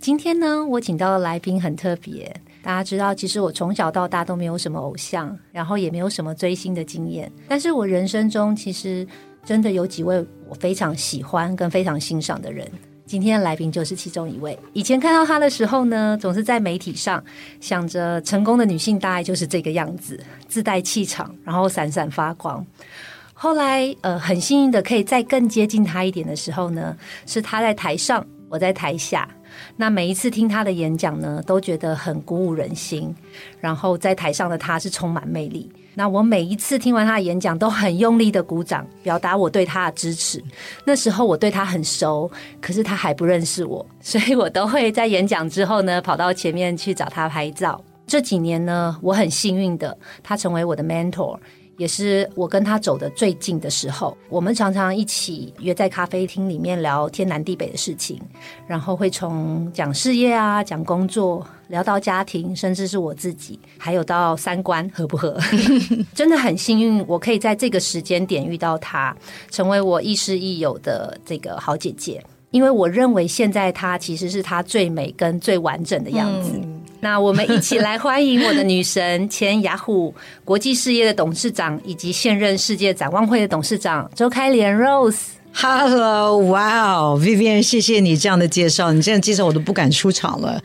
今天呢，我请到的来宾很特别。大家知道，其实我从小到大都没有什么偶像，然后也没有什么追星的经验。但是我人生中其实真的有几位我非常喜欢跟非常欣赏的人。今天的来宾就是其中一位。以前看到他的时候呢，总是在媒体上想着成功的女性大概就是这个样子，自带气场，然后闪闪发光。后来，呃，很幸运的可以再更接近他一点的时候呢，是他在台上，我在台下。那每一次听他的演讲呢，都觉得很鼓舞人心。然后在台上的他是充满魅力。那我每一次听完他的演讲，都很用力的鼓掌，表达我对他的支持。那时候我对他很熟，可是他还不认识我，所以我都会在演讲之后呢，跑到前面去找他拍照。这几年呢，我很幸运的，他成为我的 mentor。也是我跟他走的最近的时候，我们常常一起约在咖啡厅里面聊天南地北的事情，然后会从讲事业啊、讲工作，聊到家庭，甚至是我自己，还有到三观合不合。真的很幸运，我可以在这个时间点遇到他，成为我亦师亦友的这个好姐姐。因为我认为现在她其实是她最美跟最完整的样子。那我们一起来欢迎我的女神，前雅虎国际事业的董事长，以及现任世界展望会的董事长周开莲 Rose。Hello，哇哦，Vivian，谢谢你这样的介绍，你这样介绍我都不敢出场了。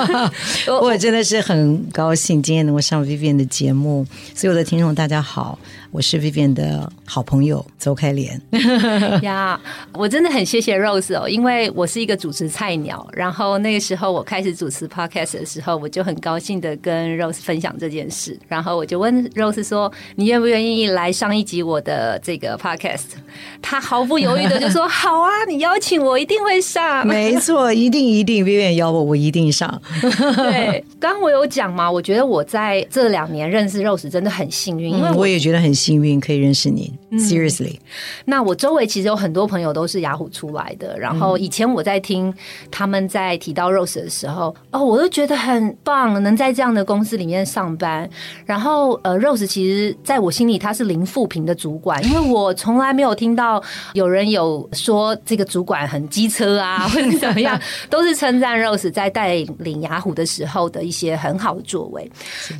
我真的是很高兴今天能够上 Vivian 的节目，所有的听众大家好。我是 Vivian 的好朋友周开莲 呀，我真的很谢谢 Rose 哦，因为我是一个主持菜鸟，然后那个时候我开始主持 Podcast 的时候，我就很高兴的跟 Rose 分享这件事，然后我就问 Rose 说：“你愿不愿意来上一集我的这个 Podcast？” 他毫不犹豫的就说：“好啊，你邀请我一定会上。”没错，一定一定，Vivian 邀我，我一定上。对，刚刚我有讲嘛，我觉得我在这两年认识 Rose 真的很幸运，因为我也觉得很。幸运可以认识你，Seriously。那我周围其实有很多朋友都是雅虎出来的，然后以前我在听他们在提到 Rose 的时候，哦，我都觉得很棒，能在这样的公司里面上班。然后呃，Rose 其实在我心里他是零负评的主管，因为我从来没有听到有人有说这个主管很机车啊，或者怎么样，都是称赞 Rose 在带领雅虎的时候的一些很好的作为。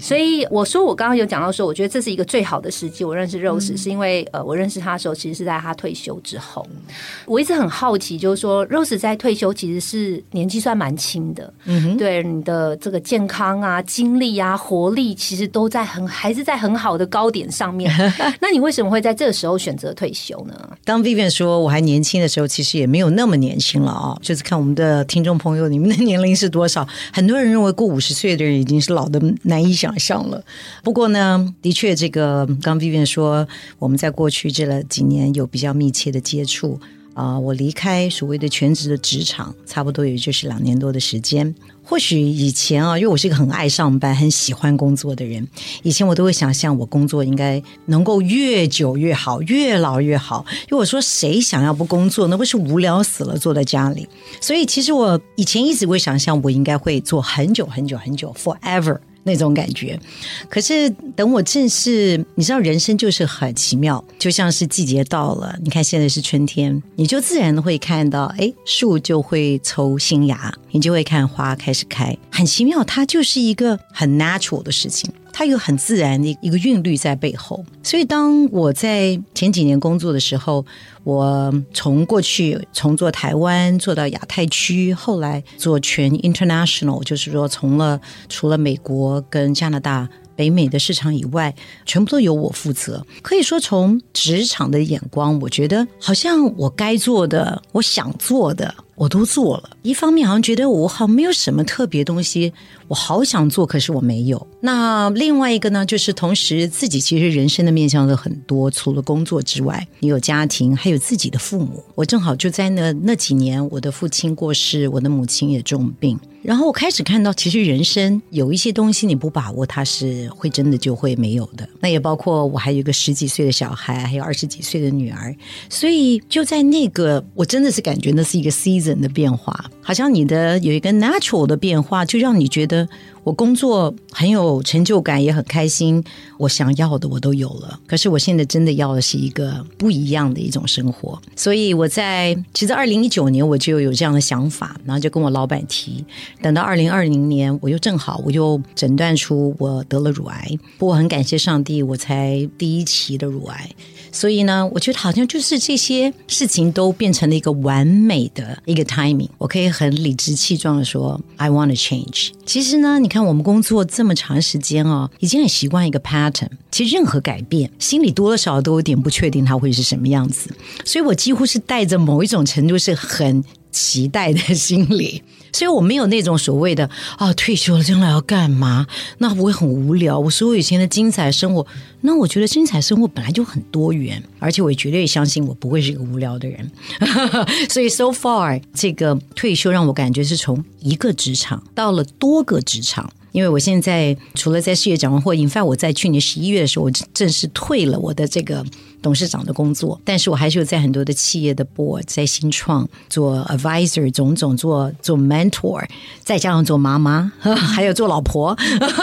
所以我说我刚刚有讲到说，我觉得这是一个最好的时机。我认识 Rose 是因为呃，我认识他的时候，其实是在他退休之后。我一直很好奇，就是说 Rose 在退休其实是年纪算蛮轻的，嗯，对你的这个健康啊、精力啊、活力，其实都在很还是在很好的高点上面。那你为什么会在这个时候选择退休呢？当 Vivian 说我还年轻的时候，其实也没有那么年轻了啊。就是看我们的听众朋友，你们的年龄是多少？很多人认为过五十岁的人已经是老的难以想象了。不过呢，的确，这个刚 Vivian。说我们在过去这了几年有比较密切的接触啊，我离开所谓的全职的职场，差不多也就是两年多的时间。或许以前啊，因为我是一个很爱上班、很喜欢工作的人，以前我都会想象我工作应该能够越久越好，越老越好。因为我说谁想要不工作，那不是无聊死了，坐在家里。所以其实我以前一直会想象，我应该会做很久很久很久，forever。那种感觉，可是等我正式，你知道，人生就是很奇妙，就像是季节到了，你看现在是春天，你就自然会看到，哎，树就会抽新芽，你就会看花开始开，很奇妙，它就是一个很 natural 的事情。它有很自然的一个韵律在背后，所以当我在前几年工作的时候，我从过去从做台湾做到亚太区，后来做全 international，就是说从了除了美国跟加拿大。北美的市场以外，全部都由我负责。可以说，从职场的眼光，我觉得好像我该做的、我想做的，我都做了。一方面好像觉得我好没有什么特别东西，我好想做，可是我没有。那另外一个呢，就是同时自己其实人生的面向的很多，除了工作之外，你有家庭，还有自己的父母。我正好就在那那几年，我的父亲过世，我的母亲也重病。然后我开始看到，其实人生有一些东西你不把握，它是会真的就会没有的。那也包括我还有一个十几岁的小孩，还有二十几岁的女儿。所以就在那个，我真的是感觉那是一个 season 人的变化，好像你的有一个 natural 的变化，就让你觉得。我工作很有成就感，也很开心。我想要的我都有了，可是我现在真的要的是一个不一样的一种生活。所以我在其实二零一九年我就有这样的想法，然后就跟我老板提。等到二零二零年，我又正好我又诊断出我得了乳癌。不过很感谢上帝，我才第一期的乳癌。所以呢，我觉得好像就是这些事情都变成了一个完美的一个 timing。我可以很理直气壮的说，I want to change。其实呢，你看我们工作这么长时间哦，已经很习惯一个 pattern。其实任何改变，心里多多少少都有点不确定它会是什么样子。所以我几乎是带着某一种程度是很期待的心理。所以我没有那种所谓的啊，退休了将来要干嘛？那我会很无聊。我说我以前的精彩生活，那我觉得精彩生活本来就很多元，而且我也绝对相信我不会是一个无聊的人。所以 so far 这个退休让我感觉是从一个职场到了多个职场。因为我现在除了在事业展望会，引发我在去年十一月的时候，我正式退了我的这个董事长的工作，但是我还是有在很多的企业的 board，在新创做 advisor，种种做做 mentor，再加上做妈妈，还有做老婆，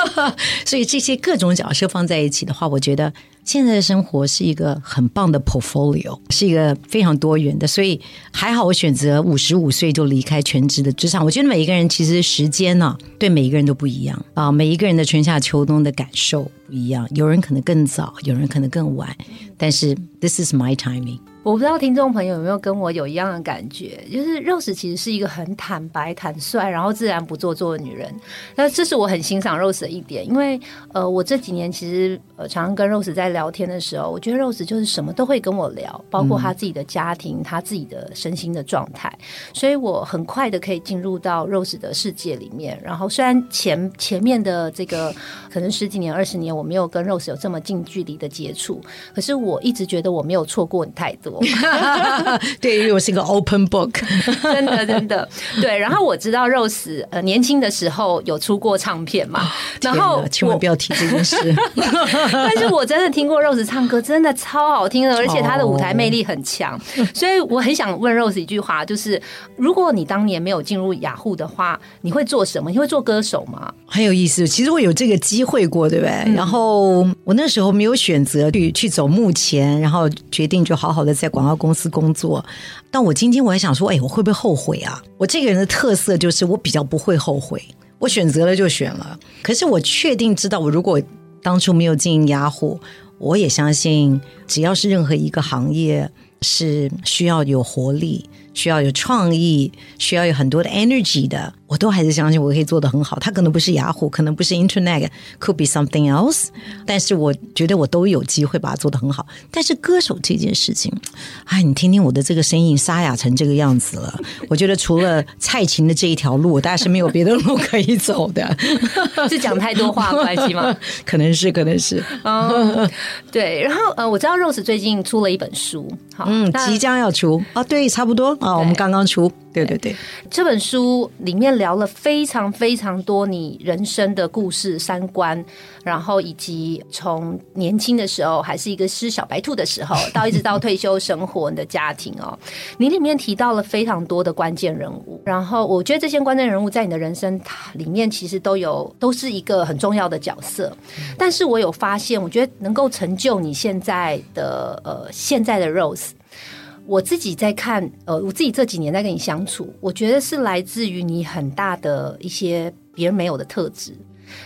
所以这些各种角色放在一起的话，我觉得。现在的生活是一个很棒的 portfolio，是一个非常多元的，所以还好我选择五十五岁就离开全职的职场。我觉得每一个人其实时间呢，对每一个人都不一样啊，每一个人的春夏秋冬的感受不一样，有人可能更早，有人可能更晚，但是 this is my timing。我不知道听众朋友有没有跟我有一样的感觉，就是 Rose 其实是一个很坦白、坦率，然后自然不做作的女人。那这是我很欣赏 Rose 的一点，因为呃，我这几年其实呃常常跟 Rose 在聊天的时候，我觉得 Rose 就是什么都会跟我聊，包括她自己的家庭、她自己的身心的状态，所以我很快的可以进入到 Rose 的世界里面。然后虽然前前面的这个可能十几年、二十年我没有跟 Rose 有这么近距离的接触，可是我一直觉得我没有错过你太多。对，因为我是一个 open book，真的真的对。然后我知道 Rose 呃年轻的时候有出过唱片嘛，然后千万不要提这件事。但是我真的听过 Rose 唱歌，真的超好听的，而且她的舞台魅力很强。所以我很想问 Rose 一句话，就是如果你当年没有进入雅虎的话，你会做什么？你会做歌手吗？很有意思，其实我有这个机会过，对不对？然后我那时候没有选择去去走幕前，然后决定就好好的。在广告公司工作，但我今天我还想说，哎，我会不会后悔啊？我这个人的特色就是我比较不会后悔，我选择了就选了。可是我确定知道，我如果当初没有经营雅虎，我也相信，只要是任何一个行业是需要有活力。需要有创意，需要有很多的 energy 的，我都还是相信我可以做得很好。它可能不是雅虎，可能不是 Internet，could be something else。但是我觉得我都有机会把它做得很好。但是歌手这件事情，哎，你听听我的这个声音沙哑成这个样子了，我觉得除了蔡琴的这一条路，大概是没有别的路可以走的。是讲太多话关系吗？可能是，可能是。哦，对。然后呃，我知道 Rose 最近出了一本书，好，嗯，即将要出啊，对，差不多。啊，我们刚刚出，对。对对，这本书里面聊了非常非常多你人生的故事、三观，然后以及从年轻的时候还是一个吃小白兔的时候，到一直到退休生活，你的家庭哦，你里面提到了非常多的关键人物，然后我觉得这些关键人物在你的人生里面其实都有都是一个很重要的角色，但是我有发现，我觉得能够成就你现在的呃现在的 Rose。我自己在看，呃，我自己这几年在跟你相处，我觉得是来自于你很大的一些别人没有的特质。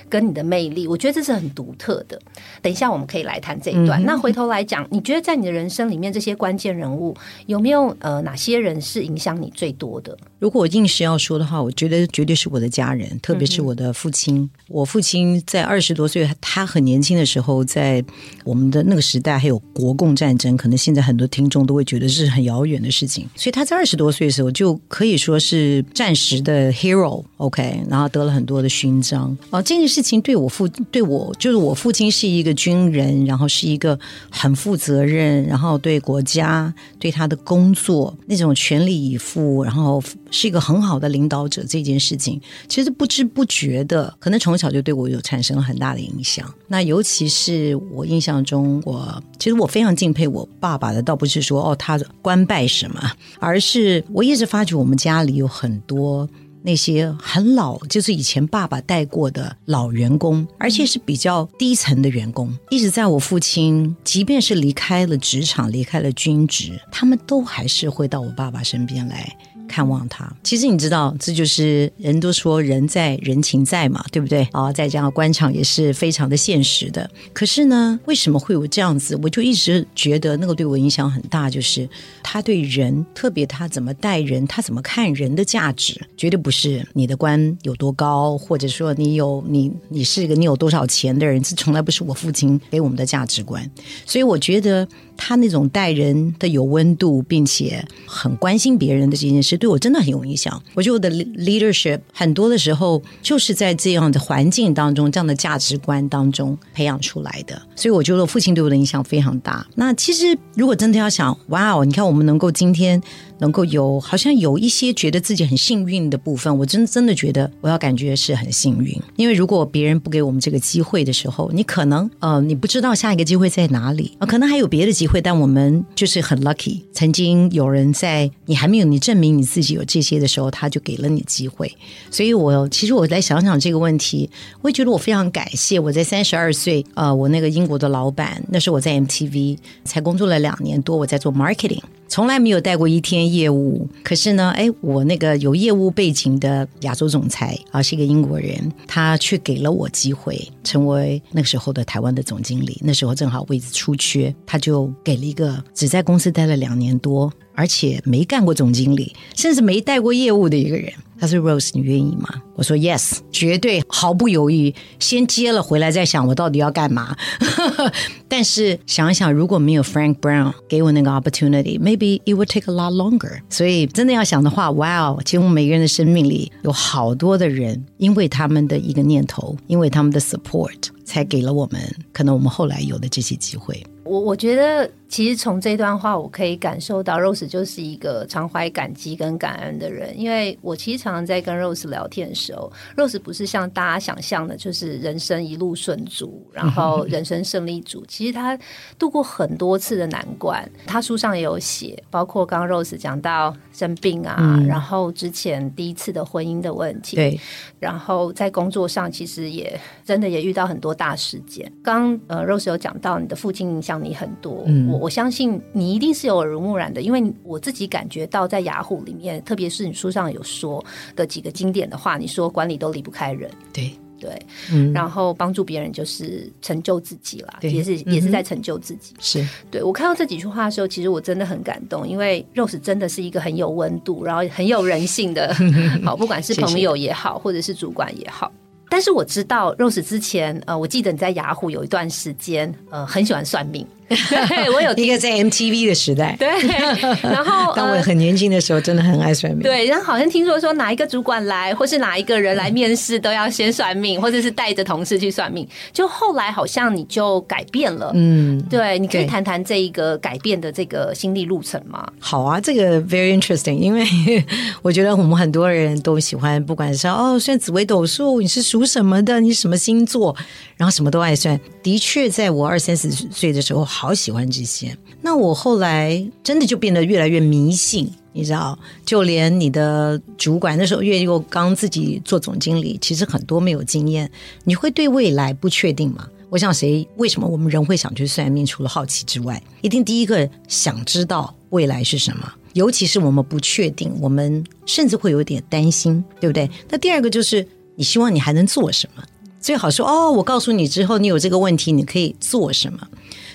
跟你的魅力，我觉得这是很独特的。等一下我们可以来谈这一段。那回头来讲，你觉得在你的人生里面，这些关键人物有没有呃哪些人是影响你最多的？如果我硬是要说的话，我觉得绝对是我的家人，特别是我的父亲。我父亲在二十多岁，他很年轻的时候，在我们的那个时代还有国共战争，可能现在很多听众都会觉得是很遥远的事情。所以他在二十多岁的时候就可以说是战时的 hero，OK，然后得了很多的勋章。哦，这这件事情对我父对我就是我父亲是一个军人，然后是一个很负责任，然后对国家对他的工作那种全力以赴，然后是一个很好的领导者。这件事情其实不知不觉的，可能从小就对我有产生了很大的影响。那尤其是我印象中，我其实我非常敬佩我爸爸的，倒不是说哦他官拜什么，而是我一直发觉我们家里有很多。那些很老，就是以前爸爸带过的老员工，而且是比较低层的员工，一直在我父亲，即便是离开了职场，离开了军职，他们都还是会到我爸爸身边来。看望他，其实你知道，这就是人都说人在人情在嘛，对不对？啊，再加上官场也是非常的现实的。可是呢，为什么会有这样子？我就一直觉得那个对我影响很大，就是他对人，特别他怎么待人，他怎么看人的价值，绝对不是你的官有多高，或者说你有你你是一个你有多少钱的人，这从来不是我父亲给我们的价值观。所以我觉得。他那种待人的有温度，并且很关心别人的这件事，对我真的很有影响。我觉得我的 leadership 很多的时候就是在这样的环境当中、这样的价值观当中培养出来的。所以我觉得父亲对我的影响非常大。那其实如果真的要想，哇哦，你看我们能够今天。能够有好像有一些觉得自己很幸运的部分，我真真的觉得我要感觉是很幸运。因为如果别人不给我们这个机会的时候，你可能呃你不知道下一个机会在哪里啊，可能还有别的机会，但我们就是很 lucky，曾经有人在你还没有你证明你自己有这些的时候，他就给了你机会。所以我其实我在想想这个问题，我也觉得我非常感谢我在三十二岁呃，我那个英国的老板，那时候我在 MTV 才工作了两年多，我在做 marketing。从来没有带过一天业务，可是呢，哎，我那个有业务背景的亚洲总裁啊，是一个英国人，他却给了我机会成为那个时候的台湾的总经理。那时候正好位置出缺，他就给了一个只在公司待了两年多。而且没干过总经理，甚至没带过业务的一个人，他说：“Rose，你愿意吗？”我说：“Yes，绝对毫不犹豫，先接了回来再想我到底要干嘛。”但是想一想，如果没有 Frank Brown 给我那个 opportunity，maybe it would take a lot longer。所以真的要想的话，哇哦，几乎每个人的生命里有好多的人，因为他们的一个念头，因为他们的 support，才给了我们可能我们后来有的这些机会。我我觉得。其实从这段话，我可以感受到 Rose 就是一个常怀感激跟感恩的人。因为我其实常常在跟 Rose 聊天的时候，Rose 不是像大家想象的，就是人生一路顺足，然后 人生胜利组。其实他度过很多次的难关，他书上也有写，包括刚 Rose 讲到生病啊，然后之前第一次的婚姻的问题，对，然后在工作上其实也真的也遇到很多大事件。刚呃 Rose 有讲到你的父亲影响你很多，嗯。我相信你一定是有耳濡目染的，因为我自己感觉到在雅虎里面，特别是你书上有说的几个经典的话，你说管理都离不开人，对对，嗯，然后帮助别人就是成就自己啦，也是也是在成就自己。是对我看到这几句话的时候，其实我真的很感动，因为 Rose 真的是一个很有温度，然后很有人性的，好，不管是朋友也好，或者是主管也好。但是我知道 Rose 之前，呃，我记得你在雅虎有一段时间，呃，很喜欢算命。我有一个在 MTV 的时代，对，然后 当我很年轻的时候，真的很爱算命。对，然后好像听说说哪一个主管来，或是哪一个人来面试，都要先算命，或者是带着同事去算命。就后来好像你就改变了，嗯，对，你可以谈谈这一个改变的这个心理路程吗？好啊，这个 very interesting，因为 我觉得我们很多人都喜欢，不管是哦算紫微斗数，你是属什么的，你什么星座，然后什么都爱算。的确，在我二三十岁的时候。好喜欢这些，那我后来真的就变得越来越迷信，你知道，就连你的主管那时候，因为我刚自己做总经理，其实很多没有经验，你会对未来不确定吗？我想谁？为什么我们人会想去算命？除了好奇之外，一定第一个想知道未来是什么，尤其是我们不确定，我们甚至会有点担心，对不对？那第二个就是你希望你还能做什么？最好说哦，我告诉你之后，你有这个问题，你可以做什么。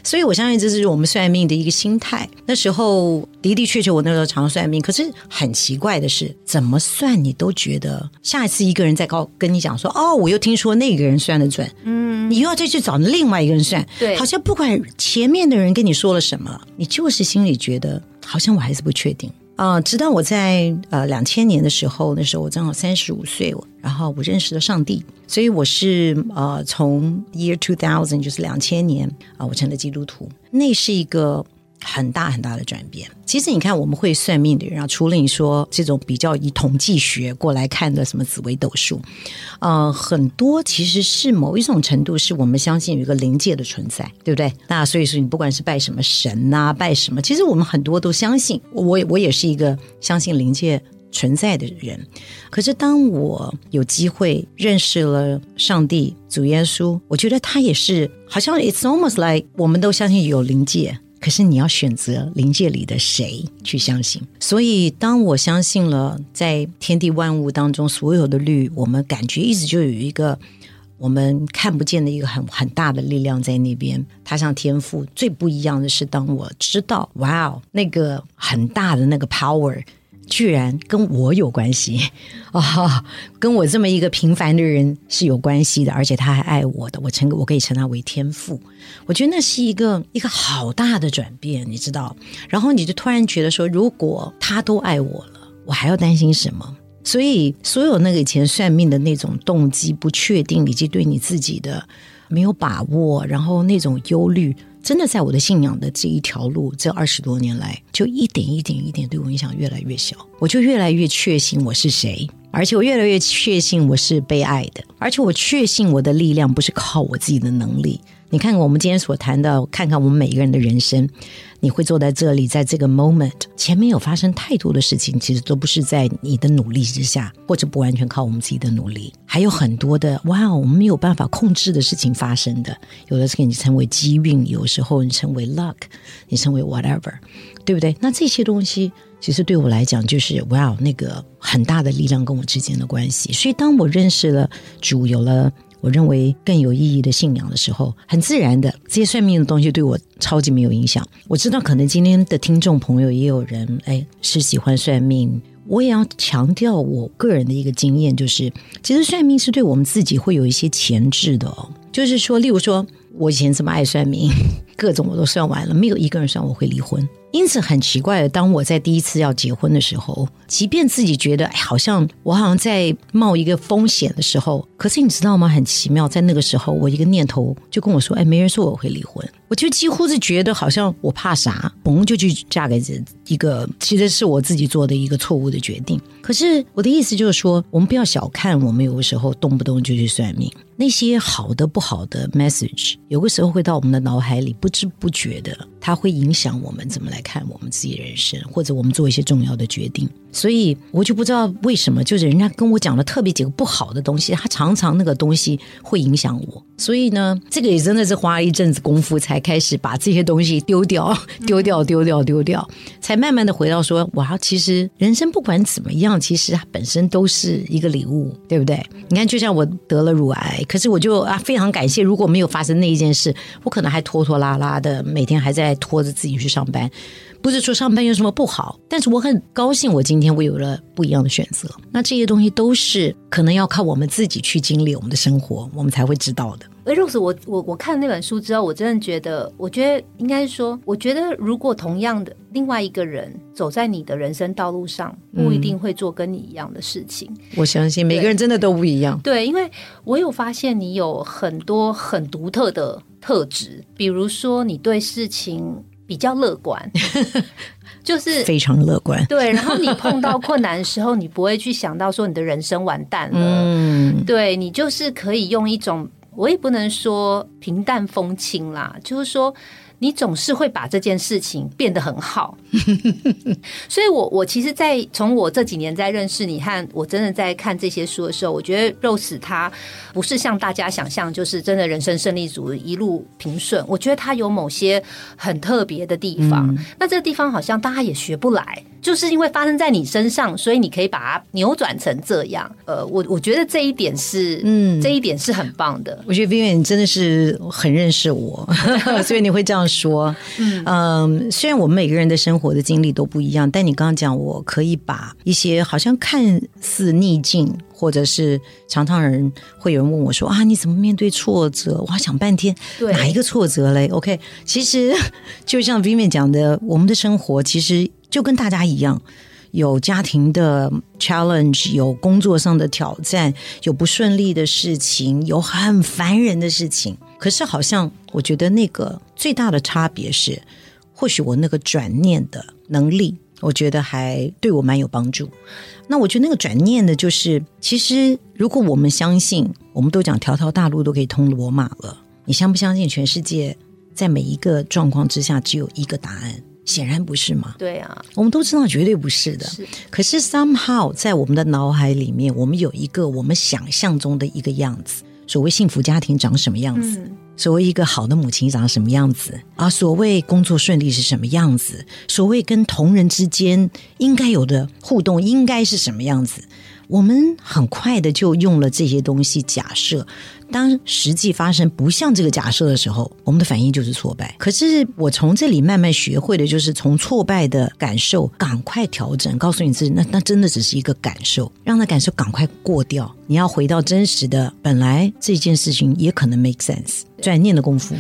所以我相信这是我们算命的一个心态。那时候的的确确，我那时候常算命，可是很奇怪的是，怎么算你都觉得下一次一个人再告跟你讲说，哦，我又听说那个人算的准，嗯，你又要再去找另外一个人算，对好像不管前面的人跟你说了什么，你就是心里觉得好像我还是不确定。啊、直到我在呃两千年的时候，那时候我正好三十五岁，然后我认识了上帝，所以我是呃从 year two thousand 就是两千年啊、我成了基督徒，那是一个很大很大的转变。其实你看，我们会算命的人啊，除了你说这种比较以统计学过来看的什么紫微斗数，呃，很多其实是某一种程度是我们相信有一个灵界的存在，对不对？那所以说，你不管是拜什么神呐、拜什么，其实我们很多都相信。我我也是一个相信灵界存在的人。可是当我有机会认识了上帝、主耶稣，我觉得他也是好像 it's almost like 我们都相信有灵界。可是你要选择灵界里的谁去相信？所以当我相信了，在天地万物当中所有的律，我们感觉一直就有一个我们看不见的一个很很大的力量在那边。它像天赋，最不一样的是，当我知道，哇哦，那个很大的那个 power。居然跟我有关系啊、跟我这么一个平凡的人是有关系的，而且他还爱我的，我称我可以称他为天赋。我觉得那是一个一个好大的转变，你知道？然后你就突然觉得说，如果他都爱我了，我还要担心什么？所以，所有那个以前算命的那种动机不确定，以及对你自己的没有把握，然后那种忧虑，真的在我的信仰的这一条路，这二十多年来，就一点一点一点对我影响越来越小，我就越来越确信我是谁，而且我越来越确信我是被爱的，而且我确信我的力量不是靠我自己的能力。你看看我们今天所谈的，看看我们每一个人的人生，你会坐在这里，在这个 moment 前面有发生太多的事情，其实都不是在你的努力之下，或者不完全靠我们自己的努力，还有很多的哇，我们没有办法控制的事情发生的，有的是给你称为机运，有时候你称为 luck，你称为 whatever，对不对？那这些东西。其实对我来讲，就是哇，那个很大的力量跟我之间的关系。所以，当我认识了主，有了我认为更有意义的信仰的时候，很自然的，这些算命的东西对我超级没有影响。我知道，可能今天的听众朋友也有人哎是喜欢算命，我也要强调我个人的一个经验，就是其实算命是对我们自己会有一些前置的哦。就是说，例如说我以前这么爱算命，各种我都算完了，没有一个人算我会离婚。因此很奇怪的，当我在第一次要结婚的时候，即便自己觉得，好像我好像在冒一个风险的时候，可是你知道吗？很奇妙，在那个时候，我一个念头就跟我说，哎，没人说我会离婚，我就几乎是觉得好像我怕啥，嘣就去嫁给这一个，其实是我自己做的一个错误的决定。可是我的意思就是说，我们不要小看我们有的时候动不动就去算命，那些好的不好的 message，有个时候会到我们的脑海里，不知不觉的，它会影响我们怎么来看我们自己人生，或者我们做一些重要的决定。所以我就不知道为什么，就是人家跟我讲了特别几个不好的东西，他常常那个东西会影响我。所以呢，这个也真的是花了一阵子功夫，才开始把这些东西丢掉、丢掉、丢掉、丢掉，才慢慢的回到说，哇，其实人生不管怎么样，其实它本身都是一个礼物，对不对？你看，就像我得了乳癌，可是我就啊非常感谢，如果没有发生那一件事，我可能还拖拖拉拉的，每天还在拖着自己去上班。不是说上班有什么不好，但是我很高兴，我今天我有了不一样的选择。那这些东西都是可能要靠我们自己去经历我们的生活，我们才会知道的。哎，Rose，我我我看那本书之后，我真的觉得，我觉得应该说，我觉得如果同样的另外一个人走在你的人生道路上，不一定会做跟你一样的事情。我相信每个人真的都不一样。对，因为我有发现你有很多很独特的特质，比如说你对事情比较乐观，就是非常乐观。对，然后你碰到困难的时候，你不会去想到说你的人生完蛋了。嗯，对你就是可以用一种，我也不能说平淡风轻啦，就是说你总是会把这件事情变得很好。所以我我其实，在从我这几年在认识你和我真的在看这些书的时候，我觉得 Rose 他不是像大家想象，就是真的人生胜利组一路平顺。我觉得他有某些很特别的地方，那这个地方好像大家也学不来。就是因为发生在你身上，所以你可以把它扭转成这样。呃，我我觉得这一点是，嗯，这一点是很棒的。我觉得 Vivian 真的是很认识我，所以你会这样说。嗯，虽然我们每个人的生活的经历都不一样，但你刚刚讲，我可以把一些好像看似逆境。或者是常常人会有人问我说啊，你怎么面对挫折？我想半天，哪一个挫折嘞？OK，其实就像 Vivian 讲的，我们的生活其实就跟大家一样，有家庭的 challenge，有工作上的挑战，有不顺利的事情，有很烦人的事情。可是好像我觉得那个最大的差别是，或许我那个转念的能力。我觉得还对我蛮有帮助。那我觉得那个转念的，就是其实如果我们相信，我们都讲条条大路都可以通罗马了，你相不相信全世界在每一个状况之下只有一个答案？显然不是嘛。对啊，我们都知道绝对不是的。可是 somehow 在我们的脑海里面，我们有一个我们想象中的一个样子。所谓幸福家庭长什么样子？所谓一个好的母亲长什么样子？啊，所谓工作顺利是什么样子？所谓跟同人之间应该有的互动应该是什么样子？我们很快的就用了这些东西假设。当实际发生不像这个假设的时候，我们的反应就是挫败。可是我从这里慢慢学会的，就是从挫败的感受赶快调整，告诉你自己，那那真的只是一个感受，让那感受赶快过掉。你要回到真实的，本来这件事情也可能 make sense。转念的功夫，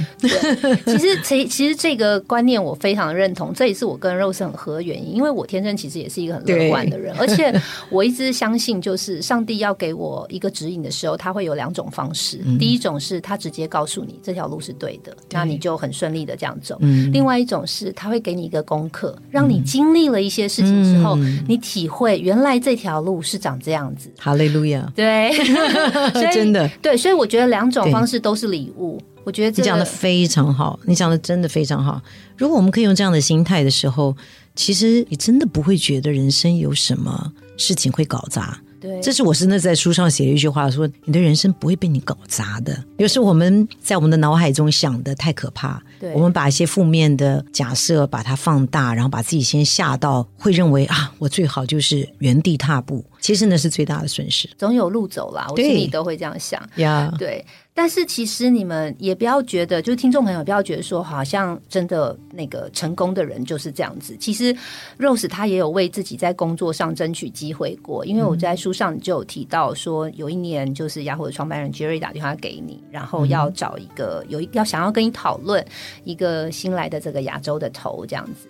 其实其其实这个观念我非常认同，这也是我跟 Rose 很合的原因，因为我天生其实也是一个很乐观的人，而且我一直相信，就是上帝要给我一个指引的时候，他会有两种方式。第一种是他直接告诉你这条路是对的，那你就很顺利的这样走。另外一种是他会给你一个功课，让你经历了一些事情之后，你体会原来这条路是长这样子。哈利路亚！对，真的对，所以我觉得两种方式都是礼物。我觉得你讲的非常好，你讲的真的非常好。如果我们可以用这样的心态的时候，其实你真的不会觉得人生有什么事情会搞砸。对，这是我真的在书上写了一句话，说你的人生不会被你搞砸的。有时我们在我们的脑海中想的太可怕，我们把一些负面的假设把它放大，然后把自己先吓到，会认为啊，我最好就是原地踏步。其实那是最大的损失。总有路走啦，我心里都会这样想。呀，对。但是其实你们也不要觉得，就是听众朋友不要觉得说，好像真的那个成功的人就是这样子。其实 Rose 他也有为自己在工作上争取机会过，因为我在书上就有提到说，有一年就是雅虎的创办人 Jerry 打电话给你，然后要找一个有要想要跟你讨论一个新来的这个亚洲的头这样子。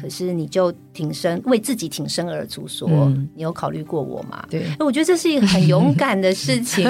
可是你就挺身为自己挺身而出，说你有考虑过我吗？对，我觉得这是一个很勇敢的事情。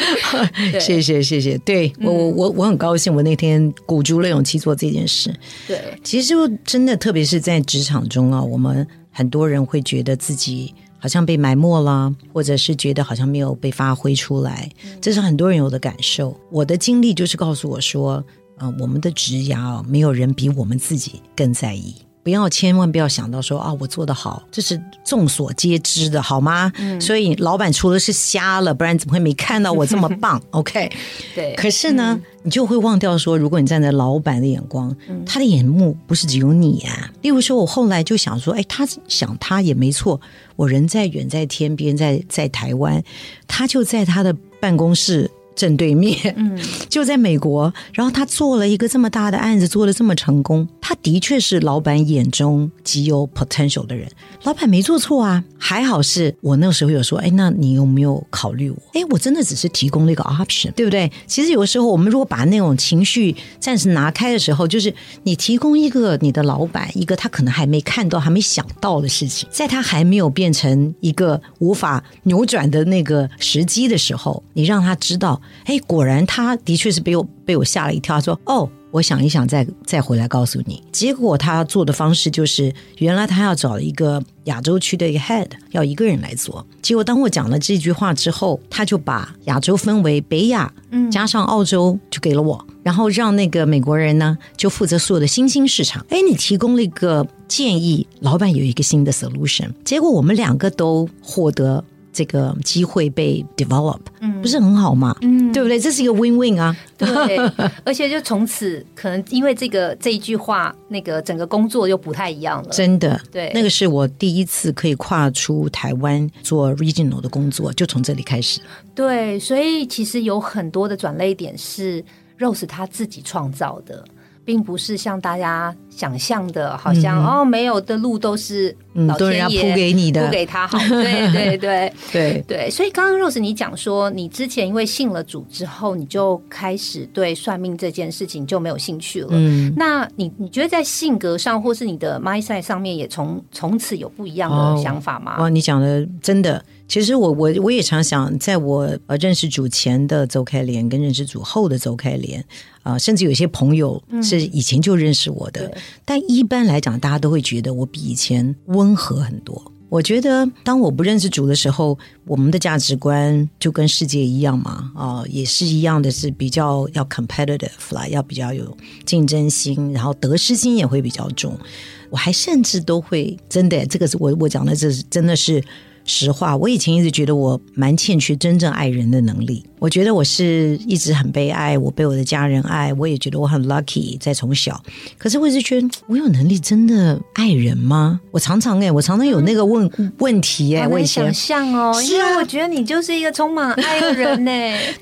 谢谢谢谢，对我我我我很高兴，我那天鼓足了勇气做这件事。对，其实真的，特别是在职场中啊，我们很多人会觉得自己好像被埋没了，或者是觉得好像没有被发挥出来，这是很多人有的感受。我的经历就是告诉我说。啊，我们的职涯啊，没有人比我们自己更在意。不要，千万不要想到说啊，我做的好，这是众所皆知的，好吗？嗯。所以老板除了是瞎了，不然怎么会没看到我这么 棒？OK。对。可是呢，你就会忘掉说，如果你站在老板的眼光，他的眼目不是只有你啊。例如说，我后来就想说，哎，他想他也没错，我人在远在天边，在在台湾，他就在他的办公室。正对面，嗯，就在美国，然后他做了一个这么大的案子，做的这么成功，他的确是老板眼中极有 potential 的人。老板没做错啊，还好是我那个时候有说，哎，那你有没有考虑我？哎，我真的只是提供了一个 option，对不对？其实有时候我们如果把那种情绪暂时拿开的时候，就是你提供一个你的老板一个他可能还没看到、还没想到的事情，在他还没有变成一个无法扭转的那个时机的时候，你让他知道。哎，果然，他的确是被我被我吓了一跳。他说：“哦，我想一想，再再回来告诉你。”结果他做的方式就是，原来他要找一个亚洲区的一个 head，要一个人来做。结果当我讲了这句话之后，他就把亚洲分为北亚，嗯，加上澳洲，就给了我，然后让那个美国人呢就负责所有的新兴市场。哎，你提供了一个建议，老板有一个新的 solution，结果我们两个都获得。这个机会被 develop，嗯不是很好吗？嗯对不对？这是一个 win win 啊。对，而且就从此可能因为这个这一句话，那个整个工作又不太一样了。真的，对那个是我第一次可以跨出台湾做 regional 的工作，就从这里开始。对，所以其实有很多的转类点是 Rose 他自己创造的，并不是像大家想象的，好像、哦没有的路都是嗯老天爷铺给你的铺给他好。对 对对对，对，所以刚刚 Rose 你讲说，你之前因为信了主之后，你就开始对算命这件事情就没有兴趣了。嗯，那你你觉得在性格上，或是你的 mindset 上面，也从从此有不一样哦的想法吗？哇，你讲的真的。其实我我我也常想，在我呃认识主前的周开莲跟认识主后的周开莲，啊、甚至有些朋友是以前就认识我的，对但一般来讲，大家都会觉得我比以前温和很多。我觉得，当我不认识主的时候，我们的价值观就跟世界一样嘛，啊、也是一样的，是比较要 competitive 啦，要比较有竞争心，然后得失心也会比较重。我还甚至都会真的，这个是我我讲的，这是真的是实话。我以前一直觉得我蛮欠缺真正爱人的能力。我觉得我是一直很被爱，我被我的家人爱，我也觉得我很 lucky，在从小。可是我一直觉得我有能力真的爱人吗？我常常哎、我常常有那个问问题哎、我以前想象哦，是啊因为我觉得你就是一个充满爱的人 呢。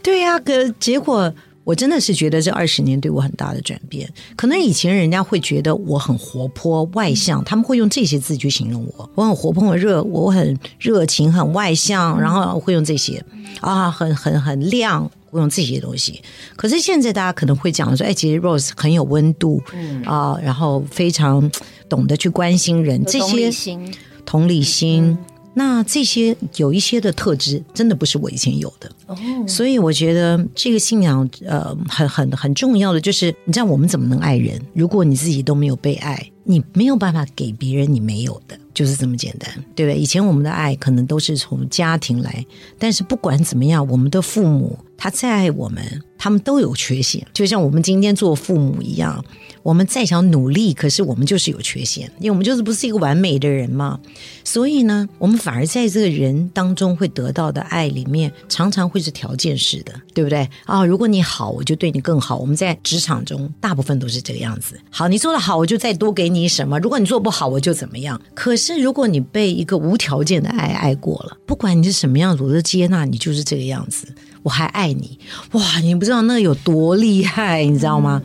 对呀、可结果我真的是觉得这二十年对我很大的转变。可能以前人家会觉得我很活泼外向，他们会用这些字去形容我。我很活泼、很热，我很热情、很外向，然后会用这些啊，很很很亮。会用这些东西，可是现在大家可能会讲说，哎，其实 Rose 很有温度，嗯啊，然后非常懂得去关心人，这些理心，同理心，那这些有一些的特质，真的不是我以前有的。哦，所以我觉得这个信仰，呃，很很很重要的就是，你知道我们怎么能爱人？如果你自己都没有被爱，你没有办法给别人你没有的，就是这么简单，对不对？以前我们的爱可能都是从家庭来，但是不管怎么样，我们的父母他再爱我们，他们都有缺陷，就像我们今天做父母一样，我们再想努力，可是我们就是有缺陷，因为我们就是不是一个完美的人嘛。所以呢，我们反而在这个人当中会得到的爱里面，常常会是条件式的，对不对？啊，如果你好，我就对你更好。我们在职场中大部分都是这个样子。好，你做的好，我就再多给你什么；如果你做不好，我就怎么样。可是如果你被一个无条件的爱爱过了，不管你是什么样子，我都接纳你就是这个样子，我还爱你。哇，你不知道那有多厉害，你知道吗？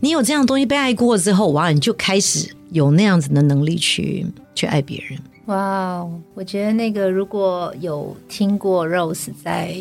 你有这样东西被爱过之后，哇，你就开始有那样子的能力去去爱别人。哇哦，我觉得那个如果有听过 Rose 在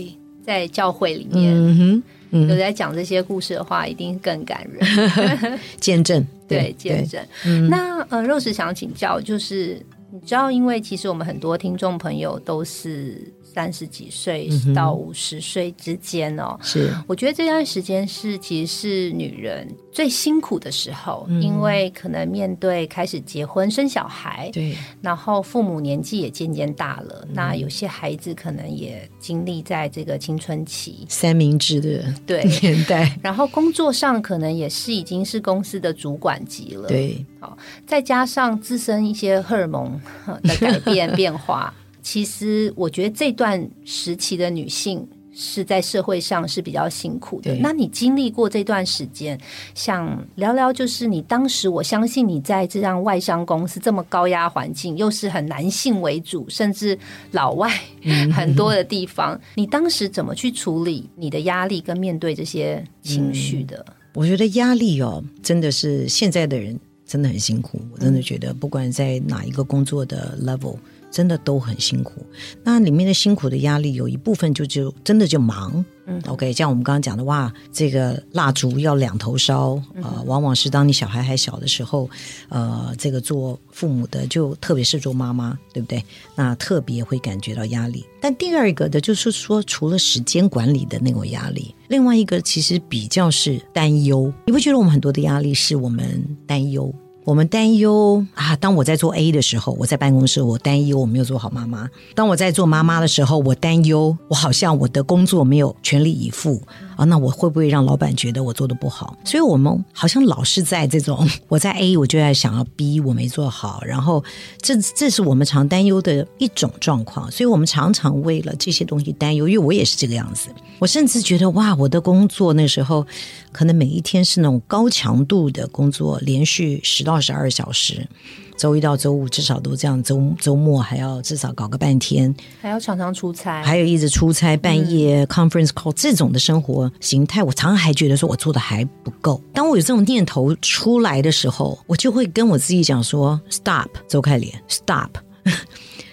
在教会里面、嗯哼，有在讲这些故事的话，一定更感人。见证，对，见证。那呃，Rose 想请教，就是你知道，因为其实我们很多听众朋友都是三十几岁到五十岁之间哦。是。我觉得这段时间是其实是女人最辛苦的时候，嗯。因为可能面对开始结婚生小孩，对，然后父母年纪也渐渐大了，嗯。那有些孩子可能也经历在这个青春期，三明治的对。年代，然后工作上可能也是已经是公司的主管级了，对，好再加上自身一些荷尔蒙的改变 变化，其实我觉得这段时期的女性是在社会上是比较辛苦的。那你经历过这段时间，想聊聊，就是你当时，我相信你在这样外商公司这么高压环境，又是很男性为主，甚至老外 很多的地方，你当时怎么去处理你的压力跟面对这些情绪的？我觉得压力哦，真的是现在的人真的很辛苦。我真的觉得，不管在哪一个工作的 level，真的都很辛苦。那里面的辛苦的压力，有一部分就就真的就忙。嗯，OK，像我们刚刚讲的，哇，这个蜡烛要两头烧，呃，往往是当你小孩还小的时候，呃，这个做父母的，就特别是做妈妈，对不对？那特别会感觉到压力。但第二个的，就是说，除了时间管理的那种压力，另外一个其实比较是担忧。你不觉得我们很多的压力是我们担忧？我们担忧啊，当我在做 A 的时候，我在办公室，我担忧我没有做好妈妈；当我在做妈妈的时候，我担忧我好像我的工作没有全力以赴。啊，那我会不会让老板觉得我做的不好？所以我们好像老是在这种我在 A，我就在想要 B，我没做好，然后这这是我们常担忧的一种状况。所以我们常常为了这些东西担忧，因为我也是这个样子。我甚至觉得哇，我的工作那时候可能每一天是那种高强度的工作，连续十到十二小时。周一到周五至少都这样，周周末还要至少搞个半天，还要常常出差，还有一直出差，半夜 conference call 这种的生活形态，我常常还觉得说我做的还不够。当我有这种念头出来的时候，我就会跟我自己讲说：“Stop，周开莲，Stop。”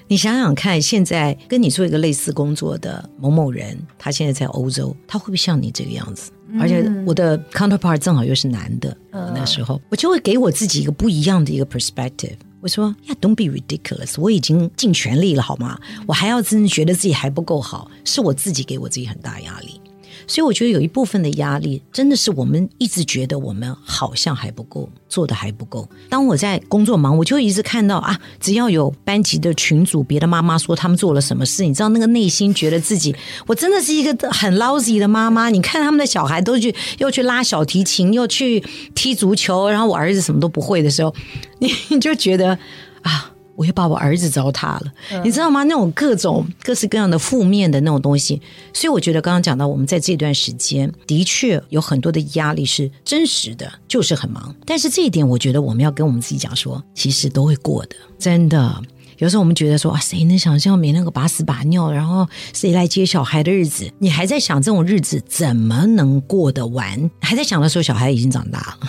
你想想看，现在跟你做一个类似工作的某某人，他现在在欧洲，他会不会像你这个样子？而且我的 counterpart 正好又是男的，那时候我就会给我自己一个不一样的一个 perspective。我说呀，Don't be ridiculous，我已经尽全力了，好吗？我还要真的觉得自己还不够好，是我自己给我自己很大压力。所以我觉得有一部分的压力，真的是我们一直觉得我们好像还不够，做的还不够。当我在工作忙，我就一直看到啊，只要有班级的群组，别的妈妈说他们做了什么事，你知道那个内心觉得自己，我真的是一个很 lousy 的妈妈。你看他们的小孩都去又去拉小提琴，又去踢足球，然后我儿子什么都不会的时候，你你就觉得啊。我又把我儿子糟蹋了，你知道吗？那种各种各式各样的负面的那种东西，所以我觉得刚刚讲到，我们在这段时间的确有很多的压力是真实的，就是很忙。但是这一点，我觉得我们要跟我们自己讲说，其实都会过的，真的。有时候我们觉得说啊，谁能想象没那个把屎把尿，然后谁来接小孩的日子？你还在想这种日子怎么能过得完？还在想的时候，小孩已经长大了。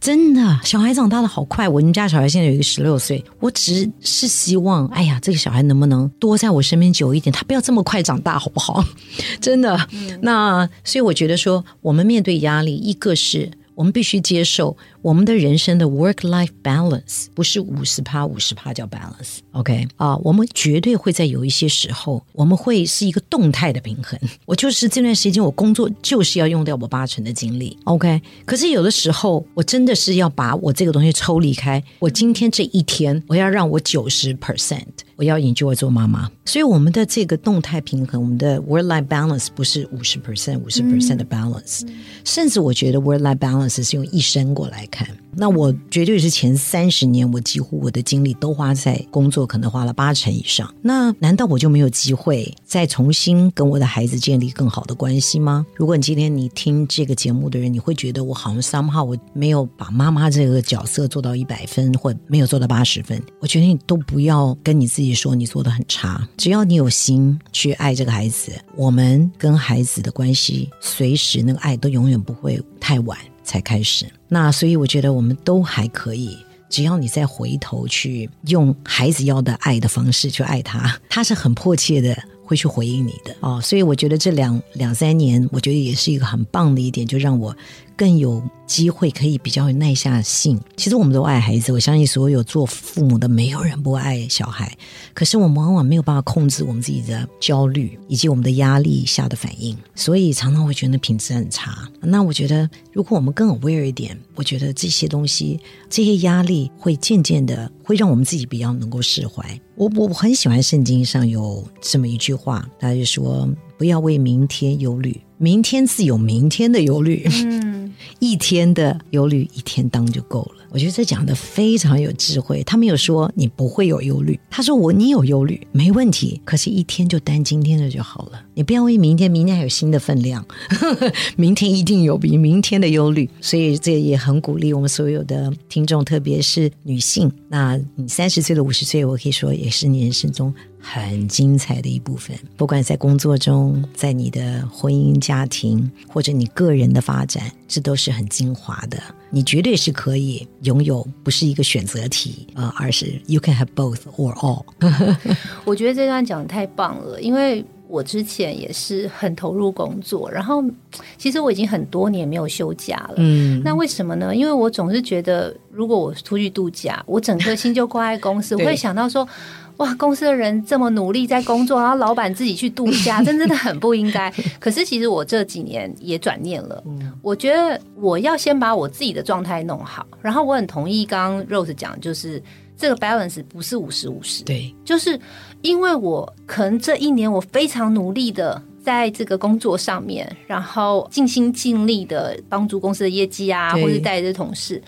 真的，小孩长大的好快。我们家小孩现在有一个十六岁，我只是希望，哎呀，这个小孩能不能多在我身边久一点？他不要这么快长大，好不好？真的。那所以我觉得说，我们面对压力，一个是我们必须接受。我们的人生的 work life balance 不是五十趴五十趴叫 balance，OK 啊，我们绝对会在有一些时候，我们会是一个动态的平衡。我就是这段时间我工作就是要用掉我八成的精力，OK。可是有的时候我真的是要把我这个东西抽离开。我今天这一天我要让我九十 percent，我要引 y 做妈妈。所以我们的这个动态平衡，我们的 work life balance 不是五十 percent 五十 percent 的 balance，甚至我觉得 work life balance 是用一生过来。看，那我绝对是前三十年，我几乎我的精力都花在工作，可能花了八成以上。那难道我就没有机会再重新跟我的孩子建立更好的关系吗？如果你今天你听这个节目的人，你会觉得我好像 somehow 我没有把妈妈这个角色做到一百分，或没有做到八十分，我觉得你都不要跟你自己说你做的很差。只要你有心去爱这个孩子，我们跟孩子的关系，随时那个爱都永远不会太晚。才开始，那所以我觉得我们都还可以，只要你再回头去用孩子要的爱的方式去爱他，他是很迫切的会去回应你的哦。所以我觉得这两两三年，我觉得也是一个很棒的一点，就让我。更有机会可以比较有耐下性。其实我们都爱孩子，我相信所有做父母的没有人不爱小孩。可是我们往往没有办法控制我们自己的焦虑以及我们的压力下的反应，所以常常会觉得品质很差。那我觉得，如果我们更 aware 一点，我觉得这些东西、这些压力会渐渐的会让我们自己比较能够释怀。我我很喜欢圣经上有这么一句话，他就说：“不要为明天忧虑。”明天自有明天的忧虑，一天的忧虑一天当就够了。我觉得这讲的非常有智慧。他没有说你不会有忧虑，他说我你有忧虑没问题，可是一天就担今天的就好了。你不要为明天，明天还有新的分量，明天一定有比明天的忧虑。所以这也很鼓励我们所有的听众，特别是女性。那你三十岁的五十岁，我可以说也是你人生中。很精彩的一部分，不管在工作中，在你的婚姻家庭，或者你个人的发展，这都是很精华的。你绝对是可以拥有，不是一个选择题啊，而是 you can have both or all。我觉得这段讲的太棒了，因为我之前也是很投入工作，然后其实我已经很多年没有休假了。嗯，那为什么呢？因为我总是觉得，如果我出去度假，我整颗心就挂在公司，我会想到说。哇，公司的人这么努力在工作，然后老板自己去度假，真 真的很不应该。可是其实我这几年也转念了，我觉得我要先把我自己的状态弄好。然后我很同意刚刚 Rose 讲，就是这个 balance 不是五十五十，对，就是因为我可能这一年我非常努力的在这个工作上面，然后尽心尽力的帮助公司的业绩啊，或者带着同事。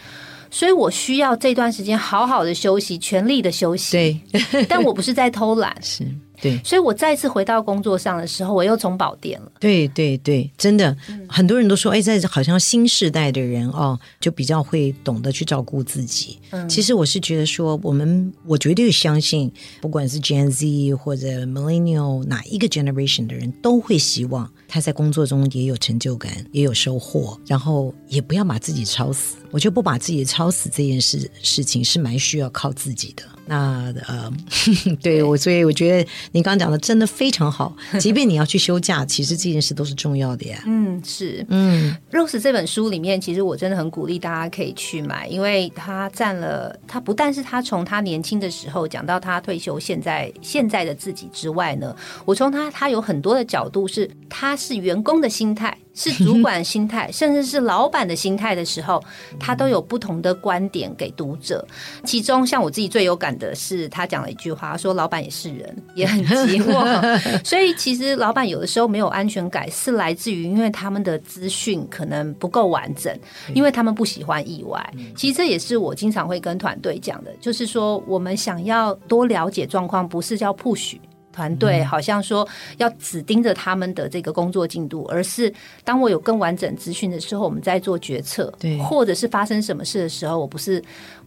所以我需要这段时间好好的休息，全力的休息。对，但我不是在偷懒，是，对，所以我再次回到工作上的时候，我又充饱电了。对对对，真的，很多人都说，哎，在好像新时代的人哦，就比较会懂得去照顾自己。嗯其实我是觉得说，我们我绝对相信，不管是 Gen Z 或者 Millennial 哪一个 generation 的人，都会希望他在工作中也有成就感，也有收获，然后也不要把自己超死。我觉得不把自己超死这件事事情是蛮需要靠自己的。那呃，对我，所以我觉得你刚刚讲的真的非常好。即便你要去休假，其实这件事都是重要的呀。嗯，是。嗯，Rose 这本书里面，其实我真的很鼓励大家可以去买，因为他占了他不但是他从他年轻的时候讲到他退休现在现在的自己之外呢，我从他他有很多的角度是他是员工的心态，是主管心态，甚至是老板的心态的时候，他都有不同的观点给读者。其中像我自己最有感的是他讲了一句话，说老板也是人，也很寂寞，所以其实老板有的时候没有安全感，是来自于因为他们的资讯可能不够完整，因为他们不喜欢意外。其实这也是我经常会跟团队讲的，就是说我们想要多了解状况，不是叫 push。团队好像说要只盯着他们的这个工作进度，而是当我有更完整资讯的时候，我们在做决策，对。或者是发生什么事的时候，我不是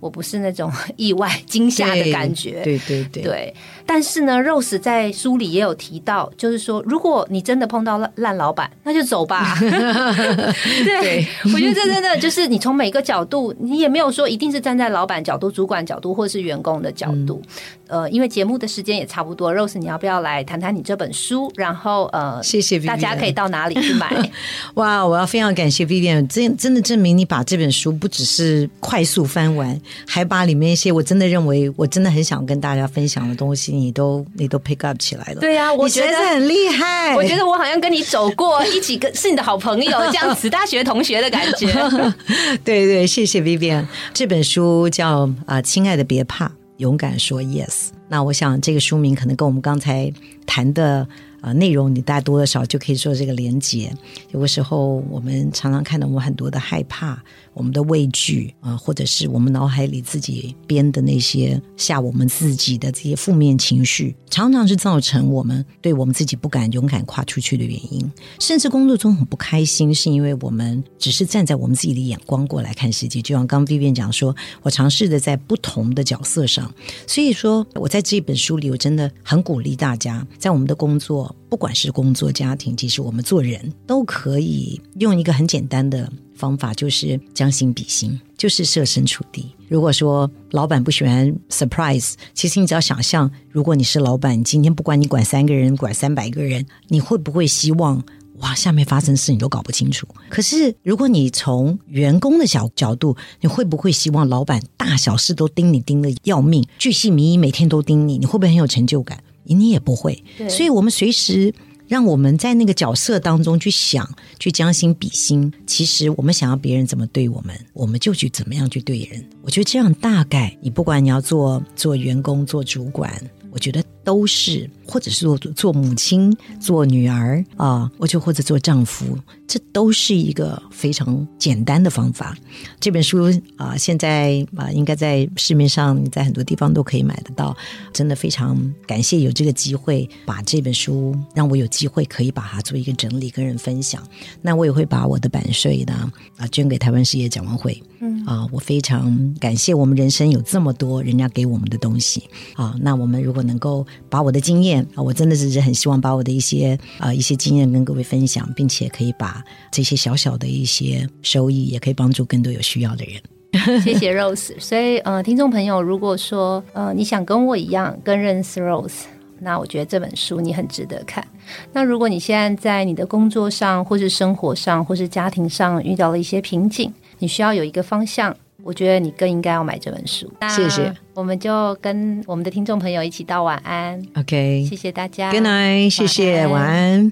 我不是那种 意外惊吓的感觉，对对对对，但是呢，Rose 在书里也有提到，就是说，如果你真的碰到烂烂老板，那就走吧。对，我觉得这真的就是你从每个角度，你也没有说一定是站在老板角度、主管角度，或是员工的角度。呃，因为节目的时间也差不多，Rose，你要不要来谈谈你这本书？然后呃，谢谢大家可以到哪里去买？哇！我要非常感谢 Vivian，真真的证明你把这本书不只是快速翻完，还把里面一些我真的认为我真的很想跟大家分享的东西，你都你都 pick up 起来了。对啊，我觉得。很厉害。我觉得我好像跟你走过，一起跟是你的好朋友，这样子大学同学的感觉。对对，谢谢 Vivian。这本书叫啊、呃亲爱的别怕，勇敢说 yes。那我想这个书名可能跟我们刚才谈的呃内容，你大多多少少就可以做这个连接。有的时候我们常常看到我们很多的害怕、我们的畏惧啊、或者是我们脑海里自己编的那些吓我们自己的这些负面情绪，常常是造成我们对我们自己不敢勇敢跨出去的原因。甚至工作中很不开心，是因为我们只是站在我们自己的眼光过来看世界。就像刚 Vivian 讲说，我尝试的在不同的角色上，所以说我在这本书里，我真的很鼓励大家，在我们的工作，不管是工作、家庭，其实我们做人都可以用一个很简单的方法，就是将心比心，就是设身处地。如果说老板不喜欢 surprise，其实你只要想象，如果你是老板，今天不管你管三个人，管三百个人，你会不会希望？哇，下面发生事你都搞不清楚。可是，如果你从员工的角角度，你会不会希望老板大小事都盯你盯的要命，巨细靡遗，每天都盯你？你会不会很有成就感？你也不会。所以我们随时让我们在那个角色当中去想，去将心比心。其实我们想要别人怎么对我们，我们就去怎么样去对人。我觉得这样大概，你不管你要做做员工、做主管，我觉得都是，或者是做做母亲、做女儿啊，我就或者做丈夫，这都是一个非常简单的方法。这本书啊、现在啊、应该在市面上，在很多地方都可以买得到。真的非常感谢有这个机会，把这本书让我有机会可以把它做一个整理，跟人分享。那我也会把我的版税呢啊捐给台湾事业展望会。嗯啊，我非常感谢我们人生有这么多人家给我们的东西啊。那我们如果能够把我的经验啊，我真的是很希望把我的一些啊一些经验跟各位分享，并且可以把这些小小的一些收益，也可以帮助更多有需要的人。谢谢 Rose。所以呃，听众朋友，如果说呃你想跟我一样更认识 Rose，那我觉得这本书你很值得看。那如果你现在在你的工作上，或是生活上，或是家庭上遇到了一些瓶颈，你需要有一个方向。我觉得你更应该要买这本书。谢谢那我们就跟我们的听众朋友一起道晚安，OK，谢谢大家。Good night，谢谢，晚晚安。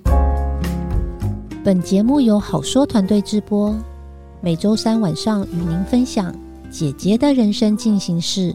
本节目由好说团队制播，每周三晚上与您分享姐姐的人生进行式。